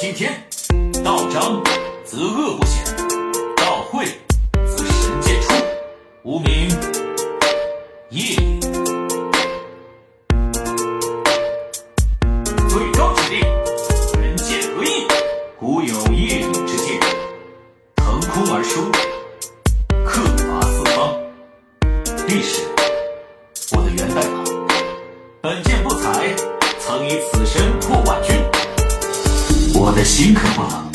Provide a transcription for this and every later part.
今天，道彰则恶不显，道晦则神渐出。无名，业也。最高指令，人剑合一。古有夜影之剑，腾空而出，克伐四方。历史，我的心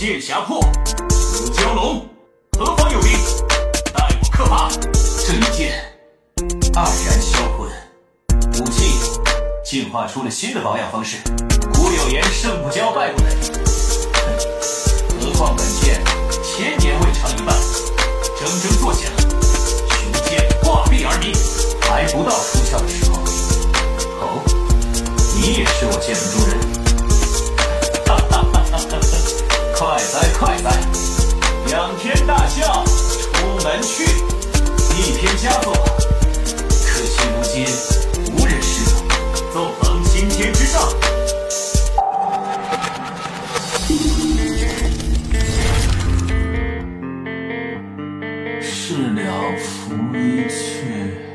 剑匣破，如蛟龙，何方有兵？待我克伐。这一剑黯然销魂。武器进化出了新的保养方式。古有言：“胜不骄，败不馁。”，何况本剑千年未尝一败，铮铮作响，雄剑挂壁而鸣，还不到出鞘的时候。哦，你也是我剑门中人。仰天大笑，出门去，一篇佳作。可惜如今无人识得，纵横青天之上。事了拂衣去。